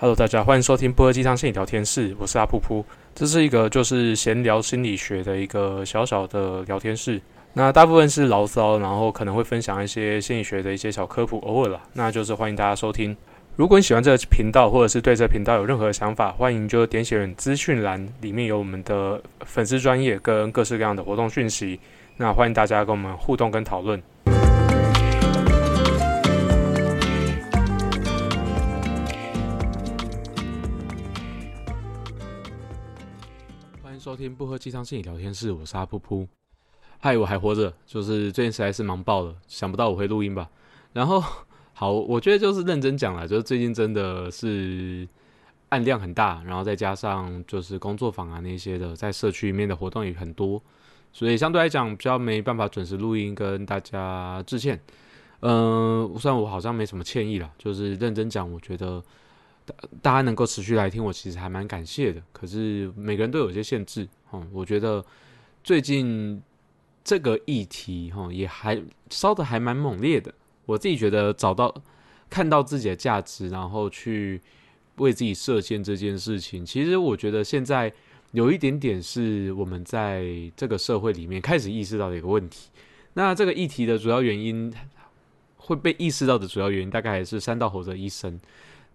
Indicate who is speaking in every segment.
Speaker 1: Hello，大家欢迎收听波尔鸡汤心理聊天室，我是阿噗噗。这是一个就是闲聊心理学的一个小小的聊天室。那大部分是牢骚，然后可能会分享一些心理学的一些小科普，偶尔啦，那就是欢迎大家收听。如果你喜欢这个频道，或者是对这个频道有任何想法，欢迎就点选资讯栏里面有我们的粉丝专业跟各式各样的活动讯息。那欢迎大家跟我们互动跟讨论。收听不喝鸡汤心理聊天室，我是阿噗噗。嗨，我还活着，就是最近实在是忙爆了，想不到我会录音吧。然后。好，我觉得就是认真讲了，就是最近真的是案量很大，然后再加上就是工作坊啊那些的，在社区里面的活动也很多，所以相对来讲比较没办法准时录音跟大家致歉。嗯，虽然我好像没什么歉意啦，就是认真讲，我觉得大家能够持续来听我，其实还蛮感谢的。可是每个人都有些限制，嗯，我觉得最近这个议题哈也还烧的还蛮猛烈的。我自己觉得找到看到自己的价值，然后去为自己设限这件事情，其实我觉得现在有一点点是我们在这个社会里面开始意识到的一个问题。那这个议题的主要原因会被意识到的主要原因，大概还是三道猴子医生。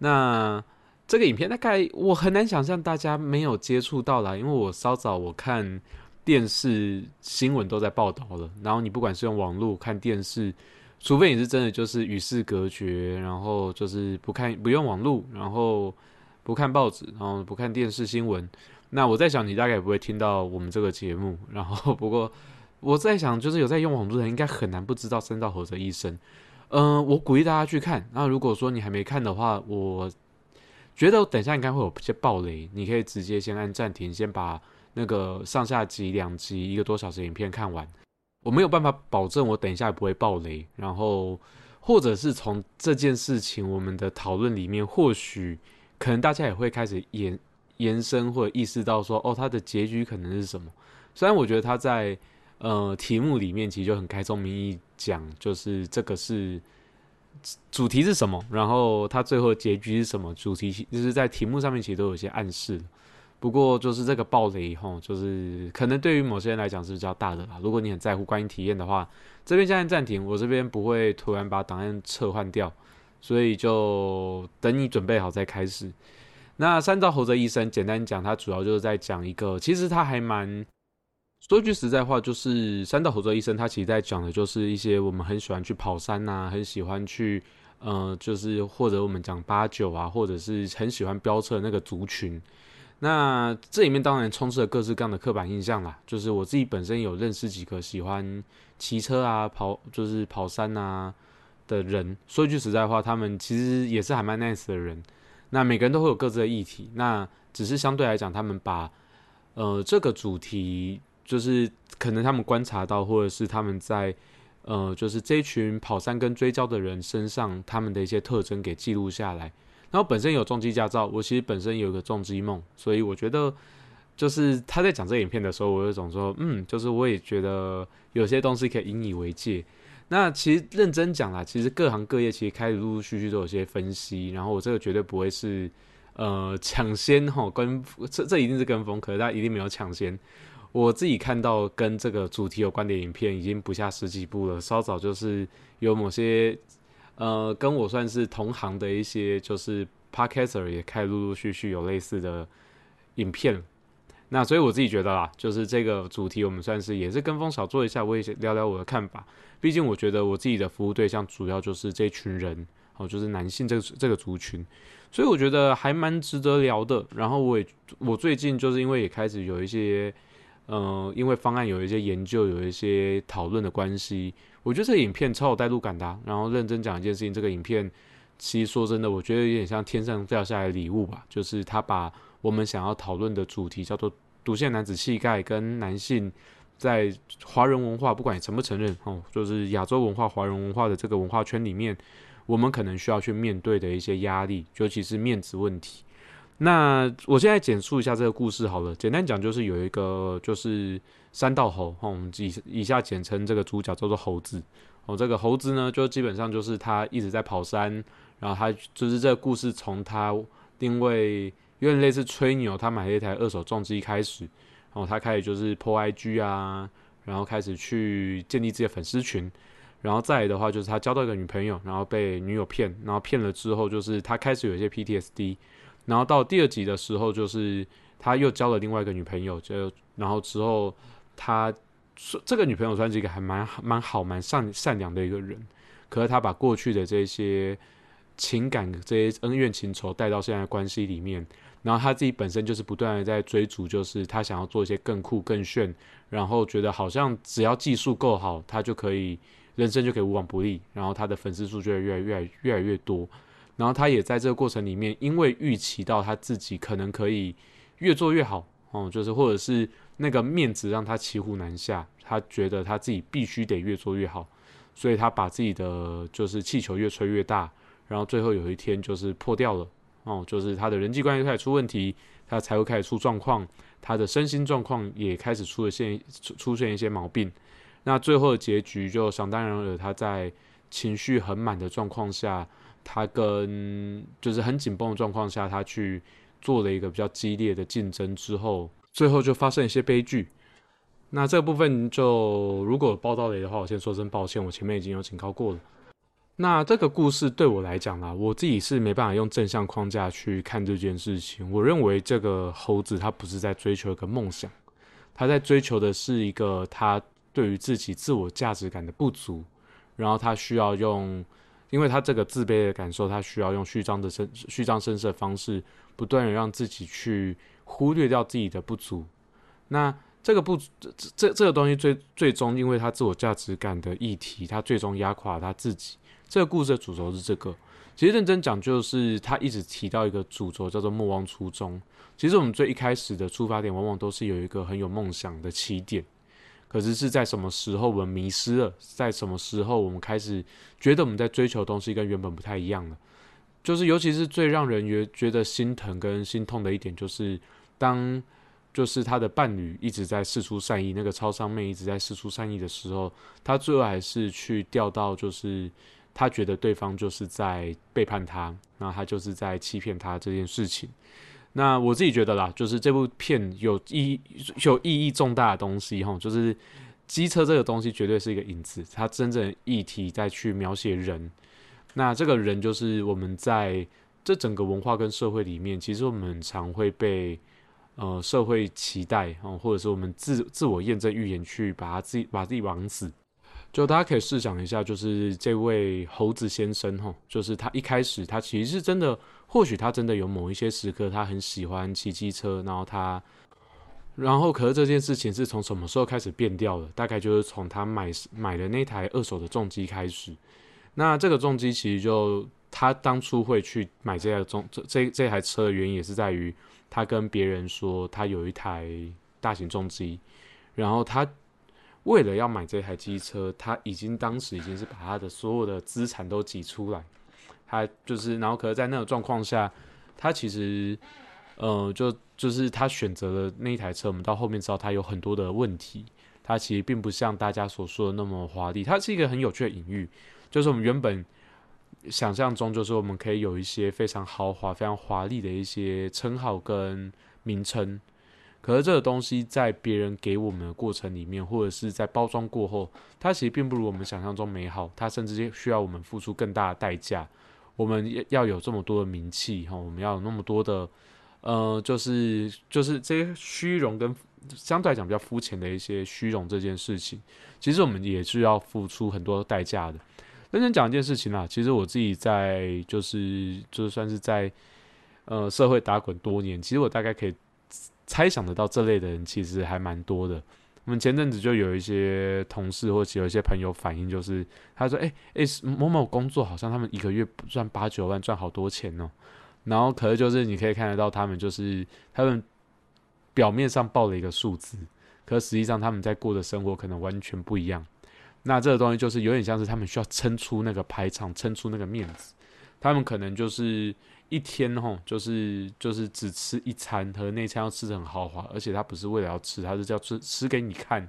Speaker 1: 那这个影片大概我很难想象大家没有接触到啦，因为我稍早我看电视新闻都在报道了，然后你不管是用网络看电视。除非你是真的就是与世隔绝，然后就是不看不用网络，然后不看报纸，然后不看电视新闻。那我在想，你大概也不会听到我们这个节目。然后，不过我在想，就是有在用网络的人，应该很难不知道《深道猴子医生》。嗯，我鼓励大家去看。那如果说你还没看的话，我觉得等一下应该会有些暴雷，你可以直接先按暂停，先把那个上下集两集一个多小时影片看完。我没有办法保证我等一下不会爆雷，然后或者是从这件事情我们的讨论里面，或许可能大家也会开始延延伸或者意识到说，哦，它的结局可能是什么？虽然我觉得他在呃题目里面其实就很开宗明义讲，就是这个是主题是什么，然后它最后结局是什么？主题就是在题目上面其实都有些暗示。不过就是这个暴雷吼，就是可能对于某些人来讲是比较大的啦。如果你很在乎观影体验的话，这边现在暂停，我这边不会突然把档案撤换掉，所以就等你准备好再开始。那三兆猴子医生，简单讲，他主要就是在讲一个，其实他还蛮说句实在话，就是三道猴子医生，他其实在讲的就是一些我们很喜欢去跑山呐，很喜欢去，呃，就是或者我们讲八九啊，或者是很喜欢飙车那个族群。那这里面当然充斥了各式各样的刻板印象啦，就是我自己本身有认识几个喜欢骑车啊、跑就是跑山啊的人。说句实在话，他们其实也是还蛮 nice 的人。那每个人都会有各自的议题，那只是相对来讲，他们把呃这个主题，就是可能他们观察到，或者是他们在呃就是这群跑山跟追焦的人身上，他们的一些特征给记录下来。然后本身有重机驾照，我其实本身有一个重机梦，所以我觉得就是他在讲这影片的时候，我有种说，嗯，就是我也觉得有些东西可以引以为戒。那其实认真讲啦，其实各行各业其实开始陆陆续续都有些分析，然后我这个绝对不会是呃抢先哈跟这 这一定是跟风，可是他一定没有抢先。我自己看到跟这个主题有关的影片已经不下十几部了，稍早就是有某些。呃，跟我算是同行的一些，就是 podcaster 也开陆陆续续有类似的影片。那所以我自己觉得啦，就是这个主题我们算是也是跟风少做一下，我也聊聊我的看法。毕竟我觉得我自己的服务对象主要就是这群人，哦，就是男性这个这个族群，所以我觉得还蛮值得聊的。然后我也我最近就是因为也开始有一些，呃，因为方案有一些研究，有一些讨论的关系。我觉得这个影片超有代入感的，然后认真讲一件事情，这个影片其实说真的，我觉得有点像天上掉下来的礼物吧，就是他把我们想要讨论的主题叫做独线男子气概跟男性在华人文化，不管承不承认哦，就是亚洲文化、华人文化的这个文化圈里面，我们可能需要去面对的一些压力，尤其是面子问题。那我现在简述一下这个故事好了，简单讲就是有一个就是三道猴，我们以以下简称这个主角叫做猴子。哦，这个猴子呢，就基本上就是他一直在跑山，然后他就是这个故事从他因为有点类似吹牛，他买了一台二手重机开始，然后他开始就是破 IG 啊，然后开始去建立自己的粉丝群，然后再来的话就是他交到一个女朋友，然后被女友骗，然后骗了之后就是他开始有一些 PTSD，然后到第二集的时候就是他又交了另外一个女朋友，就然后之后他这个女朋友算是一个还蛮蛮好蛮善善良的一个人，可是他把过去的这些。情感这些恩怨情仇带到现在关系里面，然后他自己本身就是不断的在追逐，就是他想要做一些更酷更炫，然后觉得好像只要技术够好，他就可以人生就可以无往不利，然后他的粉丝数就会越来越越来越多，然后他也在这个过程里面，因为预期到他自己可能可以越做越好哦，就是或者是那个面子让他骑虎难下，他觉得他自己必须得越做越好，所以他把自己的就是气球越吹越大。然后最后有一天就是破掉了哦，就是他的人际关系开始出问题，他才会开始出状况，他的身心状况也开始出了现出出现一些毛病。那最后的结局就想当然了，他在情绪很满的状况下，他跟就是很紧绷的状况下，他去做了一个比较激烈的竞争之后，最后就发生一些悲剧。那这个部分就如果报道雷的话，我先说声抱歉，我前面已经有警告过了。那这个故事对我来讲啦，我自己是没办法用正向框架去看这件事情。我认为这个猴子他不是在追求一个梦想，他在追求的是一个他对于自己自我价值感的不足，然后他需要用，因为他这个自卑的感受，他需要用虚张的声虚张声势的方式，不断的让自己去忽略掉自己的不足。那这个不这这这个东西最最终，因为他自我价值感的议题，他最终压垮他自己。这个故事的主轴是这个，其实认真讲，就是他一直提到一个主轴叫做莫忘初衷。其实我们最一开始的出发点，往往都是有一个很有梦想的起点，可是是在什么时候我们迷失了？在什么时候我们开始觉得我们在追求东西跟原本不太一样了？就是尤其是最让人觉觉得心疼跟心痛的一点，就是当就是他的伴侣一直在试出善意，那个超商妹一直在试出善意的时候，他最后还是去掉到就是。他觉得对方就是在背叛他，那他就是在欺骗他这件事情。那我自己觉得啦，就是这部片有意有意义重大的东西哈，就是机车这个东西绝对是一个影子，它真正议题在去描写人。那这个人就是我们在这整个文化跟社会里面，其实我们常会被呃社会期待哦，或者是我们自自我验证预言去把他自己把自己绑死。就大家可以试想一下，就是这位猴子先生哈，就是他一开始他其实是真的，或许他真的有某一些时刻他很喜欢骑机车，然后他，然后可是这件事情是从什么时候开始变掉的？大概就是从他买买的那台二手的重机开始。那这个重机其实就他当初会去买这台重这这这台车的原因，也是在于他跟别人说他有一台大型重机，然后他。为了要买这台机车，他已经当时已经是把他的所有的资产都挤出来，他就是，然后可是，在那种状况下，他其实，呃，就就是他选择了那一台车。我们到后面知道，他有很多的问题，他其实并不像大家所说的那么华丽。它是一个很有趣的隐喻，就是我们原本想象中，就是我们可以有一些非常豪华、非常华丽的一些称号跟名称。可是这个东西在别人给我们的过程里面，或者是在包装过后，它其实并不如我们想象中美好。它甚至需要我们付出更大的代价。我们要有这么多的名气，哈，我们要有那么多的，呃，就是就是这些虚荣跟相对来讲比较肤浅的一些虚荣这件事情，其实我们也是要付出很多代价的。认真讲一件事情啦，其实我自己在就是就算是在呃社会打滚多年，其实我大概可以。猜想得到这类的人其实还蛮多的。我们前阵子就有一些同事或者有一些朋友反映，就是他说：“哎哎，某某工作好像他们一个月赚八九万，赚好多钱哦。”然后可是就是你可以看得到他们就是他们表面上报了一个数字，可实际上他们在过的生活可能完全不一样。那这个东西就是有点像是他们需要撑出那个排场，撑出那个面子。他们可能就是。一天吼，就是就是只吃一餐，和那餐要吃的很豪华，而且他不是为了要吃，他是叫吃吃给你看，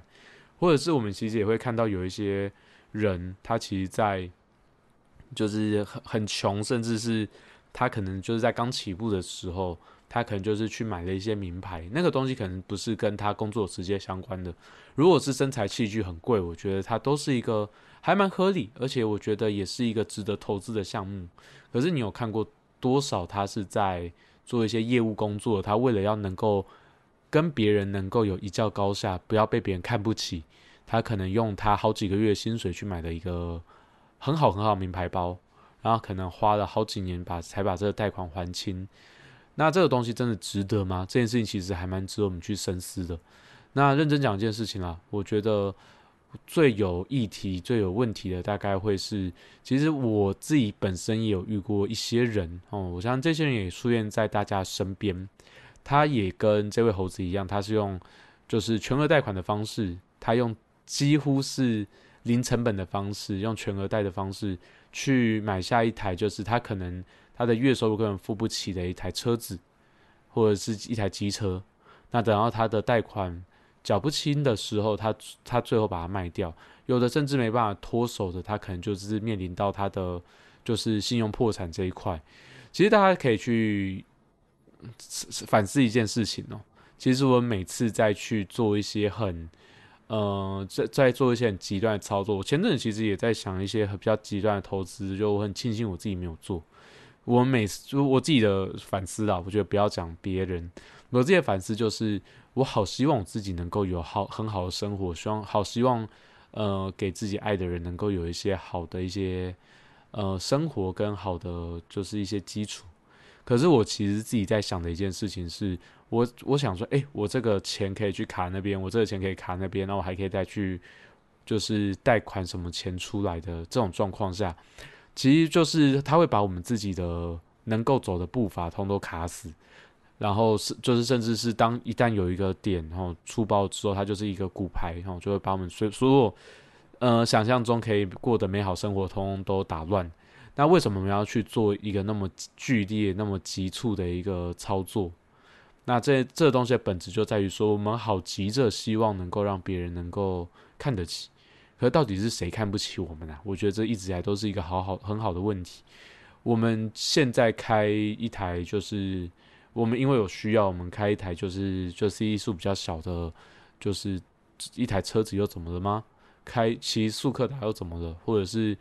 Speaker 1: 或者是我们其实也会看到有一些人，他其实，在就是很很穷，甚至是他可能就是在刚起步的时候，他可能就是去买了一些名牌，那个东西可能不是跟他工作直接相关的。如果是身材器具很贵，我觉得它都是一个还蛮合理，而且我觉得也是一个值得投资的项目。可是你有看过多少他是在做一些业务工作？他为了要能够跟别人能够有一较高下，不要被别人看不起，他可能用他好几个月薪水去买的一个很好很好名牌包，然后可能花了好几年把才把这个贷款还清。那这个东西真的值得吗？这件事情其实还蛮值得我们去深思的。那认真讲一件事情啦，我觉得最有议题、最有问题的，大概会是，其实我自己本身也有遇过一些人哦，我相信这些人也出现在大家身边。他也跟这位猴子一样，他是用就是全额贷款的方式，他用几乎是零成本的方式，用全额贷的方式去买下一台，就是他可能他的月收入根本付不起的一台车子，或者是一台机车。那等到他的贷款缴不清的时候，他他最后把它卖掉，有的甚至没办法脱手的，他可能就是面临到他的就是信用破产这一块。其实大家可以去。反思一件事情哦，其实我每次再去做一些很，呃，在在做一些很极端的操作。我前阵子其实也在想一些比较极端的投资，就我很庆幸我自己没有做。我每次就我自己的反思啊，我觉得不要讲别人，我自己的反思就是，我好希望我自己能够有好很好的生活，希望好希望呃给自己爱的人能够有一些好的一些呃生活跟好的就是一些基础。可是我其实自己在想的一件事情是，我我想说，哎，我这个钱可以去卡那边，我这个钱可以卡那边，那我还可以再去，就是贷款什么钱出来的这种状况下，其实就是他会把我们自己的能够走的步伐通都卡死，然后是就是甚至是当一旦有一个点然后出包之后，它就是一个骨牌，然后就会把我们所所有呃想象中可以过的美好生活通都打乱。那为什么我们要去做一个那么剧烈、那么急促的一个操作？那这这东西的本质就在于说，我们好急着希望能够让别人能够看得起，可到底是谁看不起我们呢？我觉得这一直以来都是一个好好很好的问题。我们现在开一台，就是我们因为有需要，我们开一台就是就 C 数比较小的，就是一台车子又怎么了吗？开骑速克达又怎么了？或者是？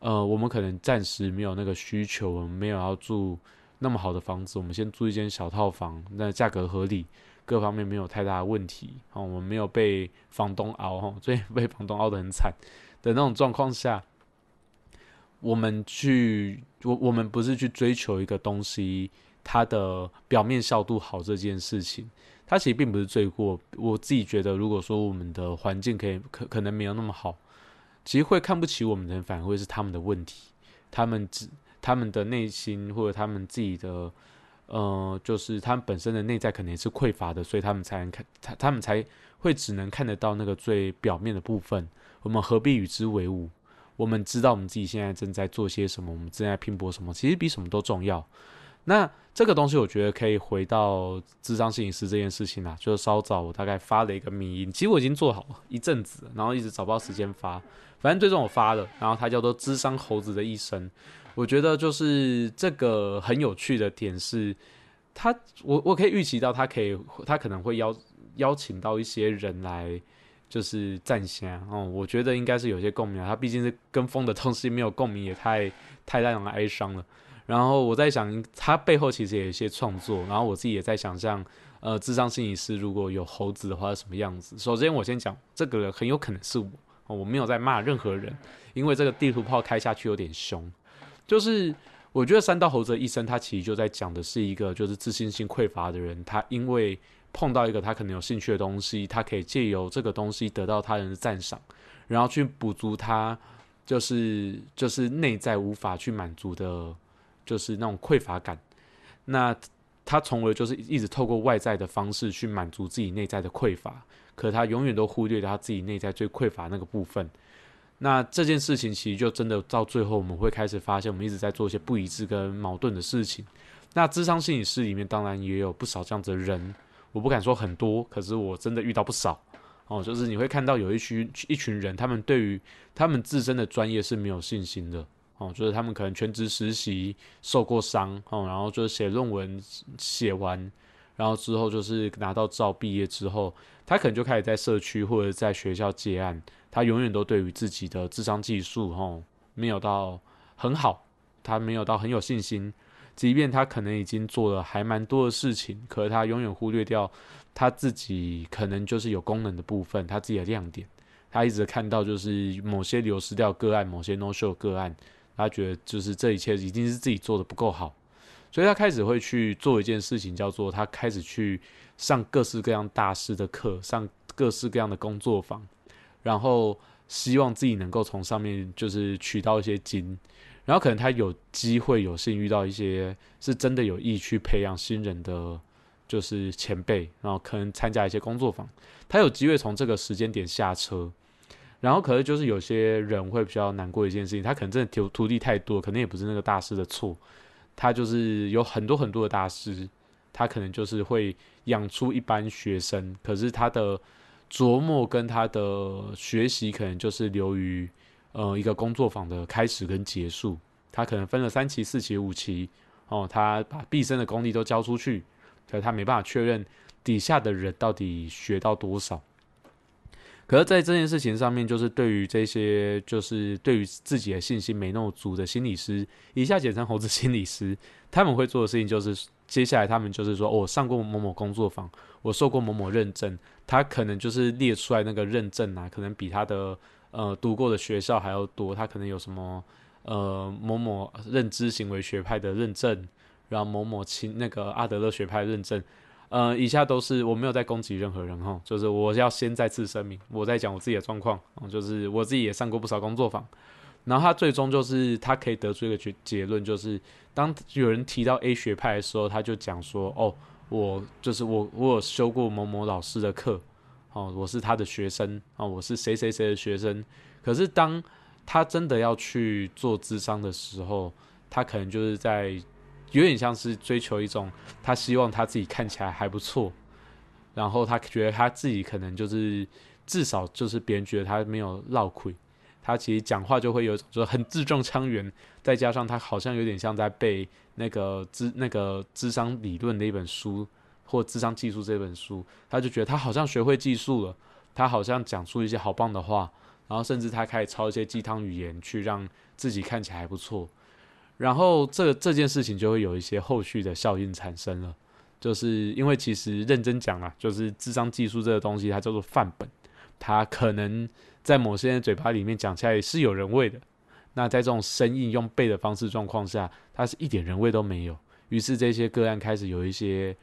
Speaker 1: 呃，我们可能暂时没有那个需求，我们没有要住那么好的房子，我们先租一间小套房，那价格合理，各方面没有太大的问题。哦，我们没有被房东熬，哈，所以被房东熬得很惨的那种状况下，我们去，我我们不是去追求一个东西，它的表面效度好这件事情，它其实并不是罪过。我自己觉得，如果说我们的环境可以可可能没有那么好。其实会看不起我们的人，反而会是他们的问题。他们只他们的内心或者他们自己的，呃，就是他们本身的内在可能也是匮乏的，所以他们才能看他他们才会只能看得到那个最表面的部分。我们何必与之为伍？我们知道我们自己现在正在做些什么，我们正在拼搏什么，其实比什么都重要。那这个东西，我觉得可以回到智商摄影师这件事情啦。就是稍早我大概发了一个迷音，其实我已经做好了一阵子，然后一直找不到时间发。反正最终我发了，然后它叫做《智商猴子的一生》。我觉得就是这个很有趣的点是，他我我可以预期到他可以，他可能会邀邀请到一些人来，就是赞先哦。我觉得应该是有些共鸣啊。他毕竟是跟风的东西没有共鸣，也太太让人哀伤了。然后我在想，他背后其实也有一些创作。然后我自己也在想象，呃，智商心理师如果有猴子的话是什么样子。首先我先讲，这个很有可能是我。我没有在骂任何人，因为这个地图炮开下去有点凶。就是我觉得三道猴子的一生，他其实就在讲的是一个就是自信心匮乏的人，他因为碰到一个他可能有兴趣的东西，他可以借由这个东西得到他人的赞赏，然后去补足他就是就是内在无法去满足的，就是那种匮乏感。那他从而就是一直透过外在的方式去满足自己内在的匮乏。可他永远都忽略了他自己内在最匮乏那个部分。那这件事情其实就真的到最后，我们会开始发现，我们一直在做一些不一致跟矛盾的事情。那智商心理师里面当然也有不少这样子的人，我不敢说很多，可是我真的遇到不少哦。就是你会看到有一群一群人，他们对于他们自身的专业是没有信心的哦，就是他们可能全职实习受过伤哦，然后就是写论文写完，然后之后就是拿到照毕业之后，他可能就开始在社区或者在学校接案，他永远都对于自己的智商技术哦没有到很好，他没有到很有信心，即便他可能已经做了还蛮多的事情，可是他永远忽略掉他自己可能就是有功能的部分，他自己的亮点，他一直看到就是某些流失掉个案，某些 no show 个案。他觉得就是这一切一定是自己做的不够好，所以他开始会去做一件事情，叫做他开始去上各式各样大师的课，上各式各样的工作坊，然后希望自己能够从上面就是取到一些金，然后可能他有机会有幸遇到一些是真的有意去培养新人的，就是前辈，然后可能参加一些工作坊，他有机会从这个时间点下车。然后可能就是有些人会比较难过一件事情，他可能真的徒徒弟太多，可能也不是那个大师的错，他就是有很多很多的大师，他可能就是会养出一班学生，可是他的琢磨跟他的学习可能就是流于呃一个工作坊的开始跟结束，他可能分了三期、四期、五期，哦，他把毕生的功力都交出去，可他没办法确认底下的人到底学到多少。可是，在这件事情上面，就是对于这些，就是对于自己的信心没那么足的心理师，以下简称猴子心理师，他们会做的事情就是，接下来他们就是说，我上过某某工作坊，我受过某某认证，他可能就是列出来那个认证啊，可能比他的呃读过的学校还要多，他可能有什么呃某某认知行为学派的认证，然后某某亲那个阿德勒学派认证。呃，以下都是我没有在攻击任何人哈，就是我要先再次声明，我在讲我自己的状况，就是我自己也上过不少工作坊，然后他最终就是他可以得出一个结结论，就是当有人提到 A 学派的时候，他就讲说，哦，我就是我我有修过某某老师的课，哦，我是他的学生，哦，我是谁谁谁的学生，可是当他真的要去做智商的时候，他可能就是在。有点像是追求一种，他希望他自己看起来还不错，然后他觉得他自己可能就是至少就是别人觉得他没有落亏，他其实讲话就会有就很字正腔圆，再加上他好像有点像在背那个智那个智商理论的一本书或智商技术这本书，他就觉得他好像学会技术了，他好像讲出一些好棒的话，然后甚至他开始抄一些鸡汤语言去让自己看起来还不错。然后这这件事情就会有一些后续的效应产生了，就是因为其实认真讲啊，就是智商技术这个东西，它叫做范本，它可能在某些人嘴巴里面讲起来是有人味的，那在这种生硬用背的方式状况下，它是一点人味都没有。于是这些个案开始有一些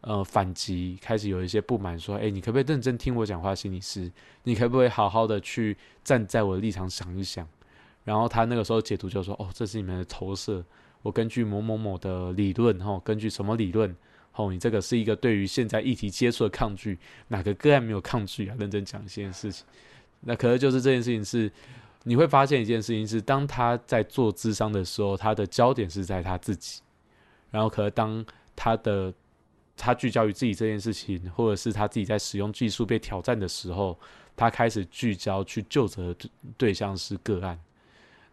Speaker 1: 呃反击，开始有一些不满，说：“哎，你可不可以认真听我讲话，心理师？你可不可以好好的去站在我的立场想一想？”然后他那个时候解读就说：“哦，这是你们的投射。我根据某某某的理论，哈，根据什么理论？哦，你这个是一个对于现在议题接触的抗拒。哪个个案没有抗拒啊？认真讲一件事情。那可能就是这件事情是，你会发现一件事情是，当他在做智商的时候，他的焦点是在他自己。然后，可能当他的他聚焦于自己这件事情，或者是他自己在使用技术被挑战的时候，他开始聚焦去就责对象是个案。”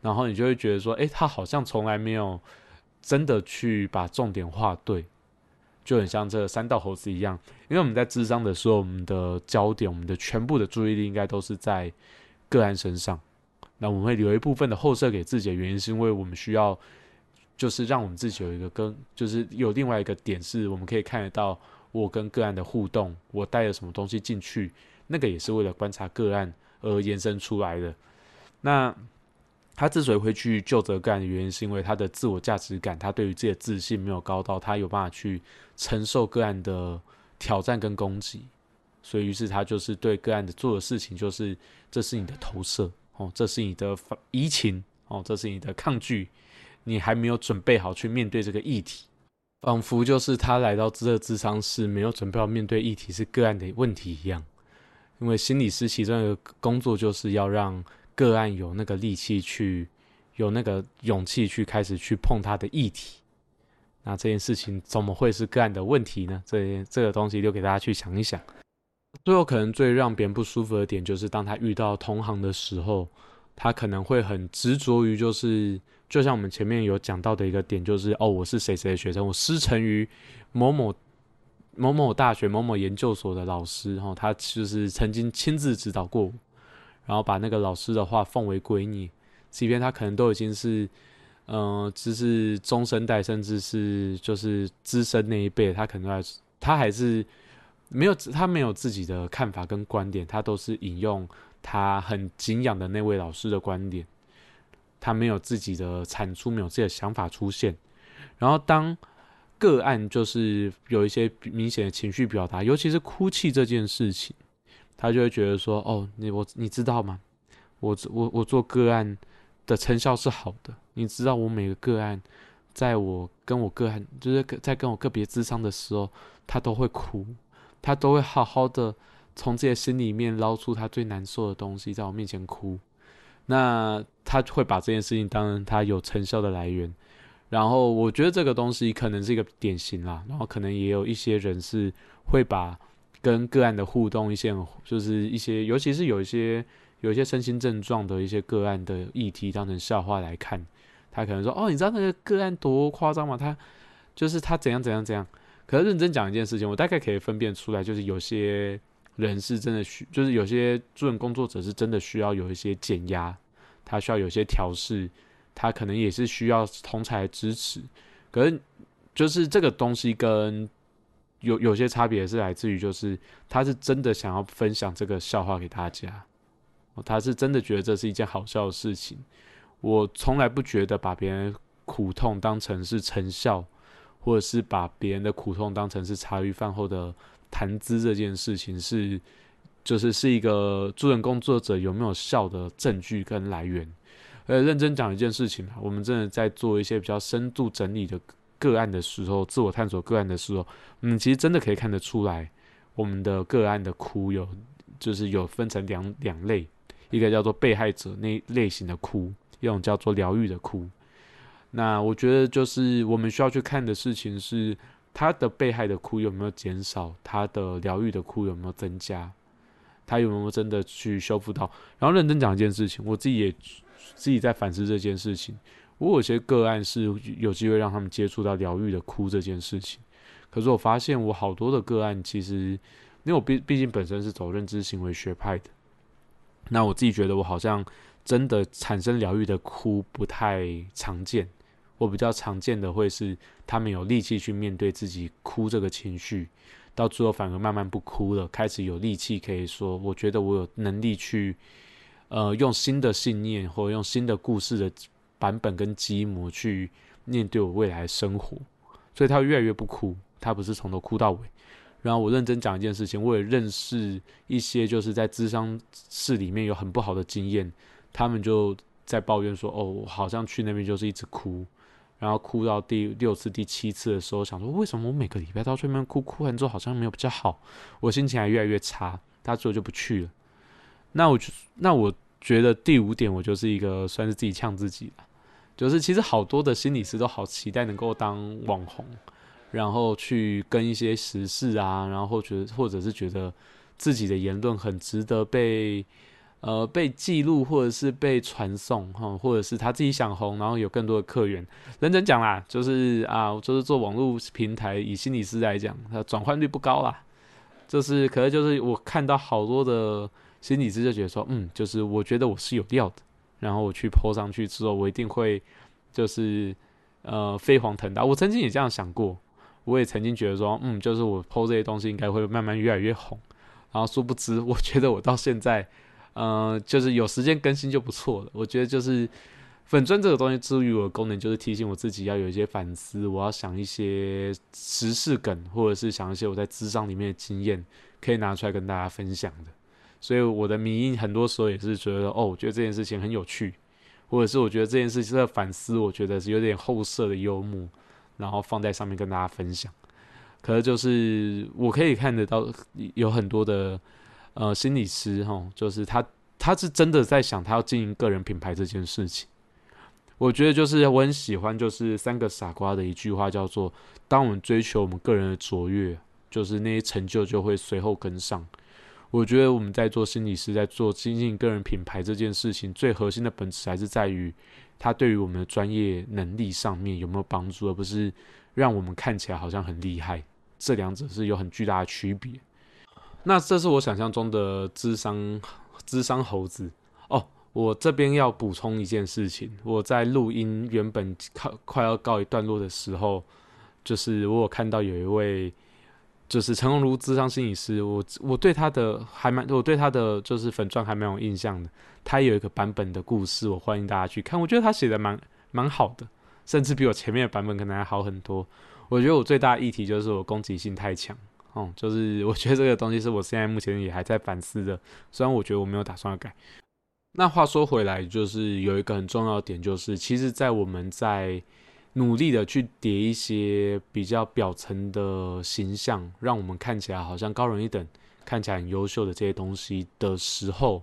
Speaker 1: 然后你就会觉得说，诶，他好像从来没有真的去把重点画对，就很像这三道猴子一样。因为我们在智商的时候，我们的焦点、我们的全部的注意力应该都是在个案身上。那我们会留一部分的后设给自己的原因，是因为我们需要，就是让我们自己有一个跟，就是有另外一个点，是我们可以看得到我跟个案的互动，我带了什么东西进去，那个也是为了观察个案而延伸出来的。那。他之所以会去就责干的原因，是因为他的自我价值感，他对于自己的自信没有高到他有办法去承受个案的挑战跟攻击，所以于是他就是对个案的做的事情，就是这是你的投射哦，这是你的移情哦，这是你的抗拒，你还没有准备好去面对这个议题，仿佛就是他来到这个智商是没有准备好面对议题是个案的问题一样，因为心理师其中一个工作就是要让。个案有那个力气去，有那个勇气去开始去碰他的议题，那这件事情怎么会是个案的问题呢？这这个东西留给大家去想一想。最后可能最让别人不舒服的点，就是当他遇到同行的时候，他可能会很执着于就是就像我们前面有讲到的一个点，就是哦，我是谁谁的学生，我师承于某某某某大学某某研究所的老师，然后他就是曾经亲自指导过我，然后把那个老师的话奉为圭臬，即便他可能都已经是，嗯，只是中生代，甚至是就是资深那一辈，他可能还是他还是没有他没有自己的看法跟观点，他都是引用他很敬仰的那位老师的观点。他没有自己的产出，没有自己的想法出现。然后当个案就是有一些明显的情绪表达，尤其是哭泣这件事情，他就会觉得说：“哦，你我你知道吗？我我我做个案的成效是好的。你知道我每个个案，在我跟我个案就是在跟我个别智商的时候，他都会哭，他都会好好的从自己的心里面捞出他最难受的东西，在我面前哭。”那他会把这件事情当成他有成效的来源，然后我觉得这个东西可能是一个典型啦，然后可能也有一些人是会把跟个案的互动一些，就是一些尤其是有一些有一些身心症状的一些个案的议题当成笑话来看，他可能说哦，你知道那个个案多夸张吗？他就是他怎样怎样怎样，可是认真讲一件事情，我大概可以分辨出来，就是有些。人是真的需，就是有些助人工作者是真的需要有一些减压，他需要有些调试，他可能也是需要同才支持。可是，就是这个东西跟有有些差别是来自于，就是他是真的想要分享这个笑话给大家，他是真的觉得这是一件好笑的事情。我从来不觉得把别人苦痛当成是成效，或者是把别人的苦痛当成是茶余饭后的。谈资这件事情是，就是是一个助人工作者有没有效的证据跟来源。呃，认真讲一件事情啊，我们真的在做一些比较深度整理的个案的时候，自我探索个案的时候，嗯，其实真的可以看得出来，我们的个案的哭有，就是有分成两两类，一个叫做被害者那类型的哭，一种叫做疗愈的哭。那我觉得就是我们需要去看的事情是。他的被害的哭有没有减少？他的疗愈的哭有没有增加？他有没有真的去修复到？然后认真讲一件事情，我自己也自己在反思这件事情。我有些个案是有机会让他们接触到疗愈的哭这件事情，可是我发现我好多的个案其实，因为我毕毕竟本身是走认知行为学派的，那我自己觉得我好像真的产生疗愈的哭不太常见。我比较常见的会是，他们有力气去面对自己哭这个情绪，到最后反而慢慢不哭了，开始有力气可以说，我觉得我有能力去，呃，用新的信念或用新的故事的版本跟积模去面对我未来生活，所以他越来越不哭，他不是从头哭到尾。然后我认真讲一件事情，我也认识一些就是在智商室里面有很不好的经验，他们就在抱怨说，哦，我好像去那边就是一直哭。然后哭到第六次、第七次的时候，想说为什么我每个礼拜到这边哭，哭完之后好像没有比较好，我心情还越来越差。他最后就不去了。那我就那我觉得第五点，我就是一个算是自己呛自己了，就是其实好多的心理师都好期待能够当网红，然后去跟一些时事啊，然后觉得或者是觉得自己的言论很值得被。呃，被记录或者是被传送哈，或者是他自己想红，然后有更多的客源。认真讲啦，就是啊，就是做网络平台，以心理师来讲，它转换率不高啦。就是可能就是我看到好多的心理师就觉得说，嗯，就是我觉得我是有料的，然后我去 PO 上去之后，我一定会就是呃飞黄腾达。我曾经也这样想过，我也曾经觉得说，嗯，就是我 PO 这些东西应该会慢慢越来越红。然后殊不知，我觉得我到现在。嗯，就是有时间更新就不错了。我觉得就是粉钻这个东西，至于我的功能就是提醒我自己要有一些反思，我要想一些时事梗，或者是想一些我在智商里面的经验，可以拿出来跟大家分享的。所以我的迷音很多时候也是觉得，哦，我觉得这件事情很有趣，或者是我觉得这件事情的反思，我觉得是有点后设的幽默，然后放在上面跟大家分享。可是就是我可以看得到有很多的。呃，心理师哈，就是他，他是真的在想他要经营个人品牌这件事情。我觉得就是我很喜欢，就是三个傻瓜的一句话，叫做“当我们追求我们个人的卓越，就是那些成就就会随后跟上。”我觉得我们在做心理师，在做经营个人品牌这件事情，最核心的本质还是在于它对于我们的专业能力上面有没有帮助，而不是让我们看起来好像很厉害。这两者是有很巨大的区别。那这是我想象中的智商智商猴子哦。我这边要补充一件事情，我在录音原本快快要告一段落的时候，就是我有看到有一位就是陈鸿儒智商心理师，我我对他的还蛮，我对他的就是粉钻还蛮有印象的。他有一个版本的故事，我欢迎大家去看。我觉得他写的蛮蛮好的，甚至比我前面的版本可能还好很多。我觉得我最大的议题就是我攻击性太强，哦，就是 我觉得这个东西是我现在目前也还在反思的。虽然我觉得我没有打算要改。那话说回来，就是有一个很重要的点，就是其实，在我们在努力的去叠一些比较表层的形象，让我们看起来好像高人一等，看起来很优秀的这些东西的时候，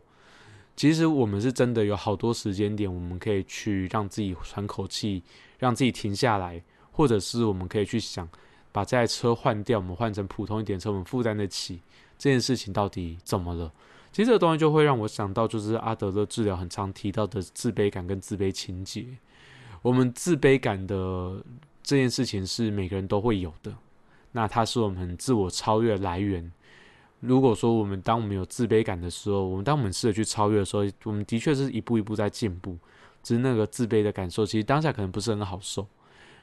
Speaker 1: 其实我们是真的有好多时间点，我们可以去让自己喘口气，让自己停下来，或者是我们可以去想，把这台车换掉，我们换成普通一点车，我们负担得起这件事情到底怎么了？其实这个东西就会让我想到，就是阿德勒治疗很常提到的自卑感跟自卑情节。我们自卑感的这件事情是每个人都会有的，那它是我们自我超越来源。如果说我们当我们有自卑感的时候，我们当我们试着去超越的时候，我们的确是一步一步在进步。只是那个自卑的感受，其实当下可能不是很好受。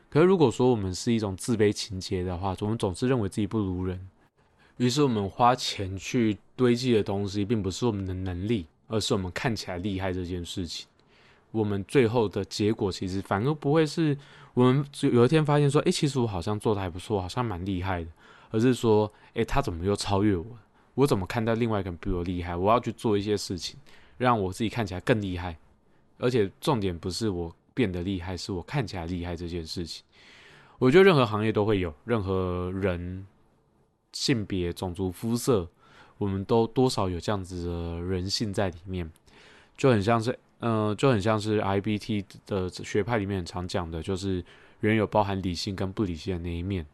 Speaker 1: 可是如果说我们是一种自卑情节的话，我们总是认为自己不如人。于是我们花钱去堆积的东西，并不是我们的能力，而是我们看起来厉害这件事情。我们最后的结果，其实反而不会是我们有一天发现说，诶，其实我好像做的还不错，好像蛮厉害的，而是说，诶，他怎么又超越我？我怎么看到另外一个人比我厉害？我要去做一些事情，让我自己看起来更厉害。而且重点不是我变得厉害，是我看起来厉害这件事情。我觉得任何行业都会有，任何人。性别、种族、肤色，我们都多少有这样子的人性在里面，就很像是，呃，就很像是 I B T 的学派里面常讲的，就是人有包含理性跟不理性的那一面。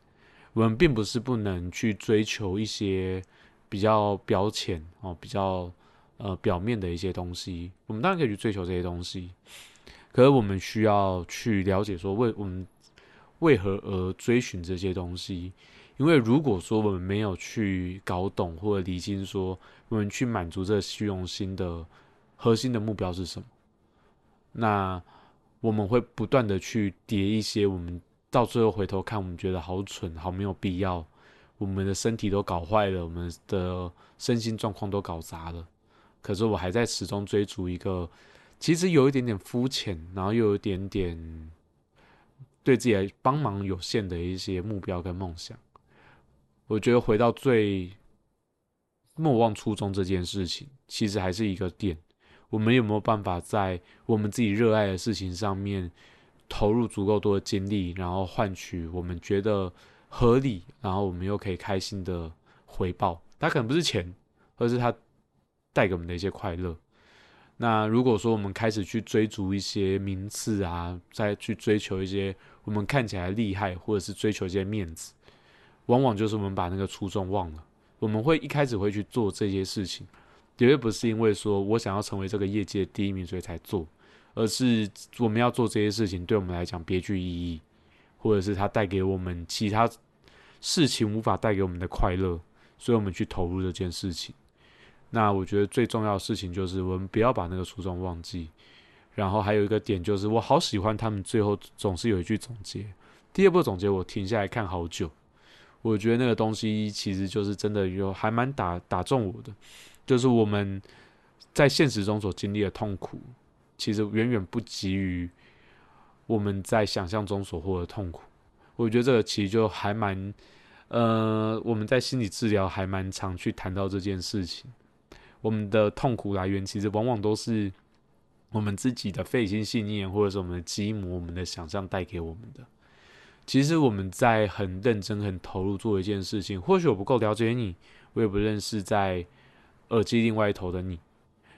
Speaker 1: 我们并不是不能去追求一些比较表浅哦、比较呃表面的一些东西，我们当然可以去追求这些东西，可是我们需要去了解说，为我们为何而追寻这些东西。因为如果说我们没有去搞懂或者理清，说我们去满足这虚荣心的核心的目标是什么，那我们会不断的去叠一些，我们到最后回头看，我们觉得好蠢，好没有必要，我们的身体都搞坏了，我们的身心状况都搞砸了，可是我还在始终追逐一个其实有一点点肤浅，然后又有一点点对自己帮忙有限的一些目标跟梦想。我觉得回到最莫忘初衷这件事情，其实还是一个点。我们有没有办法在我们自己热爱的事情上面投入足够多的精力，然后换取我们觉得合理，然后我们又可以开心的回报？它可能不是钱，而是它带给我们的一些快乐。那如果说我们开始去追逐一些名次啊，再去追求一些我们看起来厉害，或者是追求一些面子。往往就是我们把那个初衷忘了。我们会一开始会去做这些事情，绝对不是因为说我想要成为这个业界第一名所以才做，而是我们要做这些事情对我们来讲别具意义，或者是它带给我们其他事情无法带给我们的快乐，所以我们去投入这件事情。那我觉得最重要的事情就是我们不要把那个初衷忘记。然后还有一个点就是，我好喜欢他们最后总是有一句总结。第二部总结我停下来看好久。我觉得那个东西其实就是真的有还蛮打打中我的，就是我们在现实中所经历的痛苦，其实远远不及于我们在想象中所获的痛苦。我觉得这个其实就还蛮，呃，我们在心理治疗还蛮常去谈到这件事情。我们的痛苦来源其实往往都是我们自己的费心信念，或者是我们的积木、我们的想象带给我们的。其实我们在很认真、很投入做一件事情。或许我不够了解你，我也不认识在耳机另外一头的你。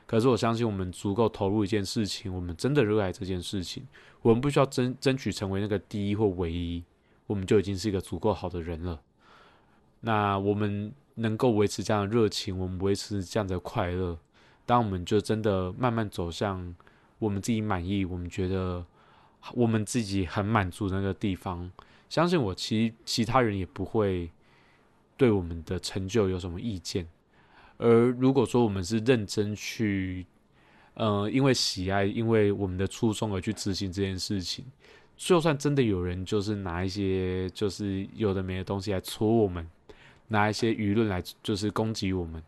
Speaker 1: 可是我相信，我们足够投入一件事情，我们真的热爱这件事情。我们不需要争争取成为那个第一或唯一，我们就已经是一个足够好的人了。那我们能够维持这样的热情，我们维持这样的快乐，当我们就真的慢慢走向我们自己满意，我们觉得我们自己很满足那个地方，相信我，其其他人也不会对我们的成就有什么意见。而如果说我们是认真去，呃，因为喜爱，因为我们的初衷而去执行这件事情，就算真的有人就是拿一些就是有的没的东西来戳我们，拿一些舆论来就是攻击我们，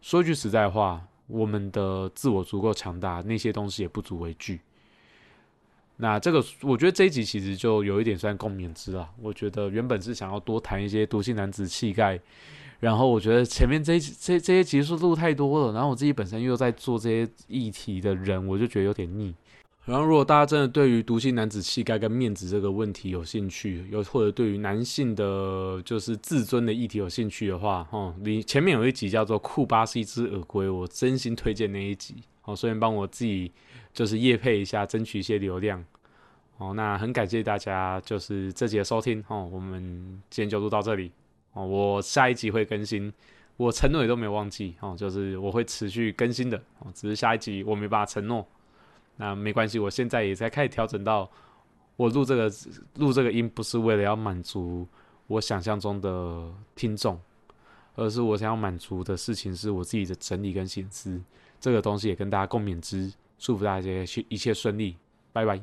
Speaker 1: 说句实在话。我们的自我足够强大，那些东西也不足为惧。那这个，我觉得这一集其实就有一点算共勉之了。我觉得原本是想要多谈一些毒性男子气概，然后我觉得前面这这这些集数录太多了，然后我自己本身又在做这些议题的人，我就觉得有点腻。然后，如果大家真的对于独性男子气概跟面子这个问题有兴趣，又或者对于男性的就是自尊的议题有兴趣的话，哦，你前面有一集叫做《库巴是一只耳龟》，我真心推荐那一集。哦，顺便帮我自己就是夜配一下，争取一些流量。哦，那很感谢大家就是这集的收听。哦，我们今天就录到这里。哦，我下一集会更新，我承诺也都没有忘记。哦，就是我会持续更新的。哦，只是下一集我没办法承诺。那没关系，我现在也在开始调整到，我录这个录这个音不是为了要满足我想象中的听众，而是我想要满足的事情是我自己的整理跟心思，这个东西也跟大家共勉之，祝福大家一切一切顺利，拜拜。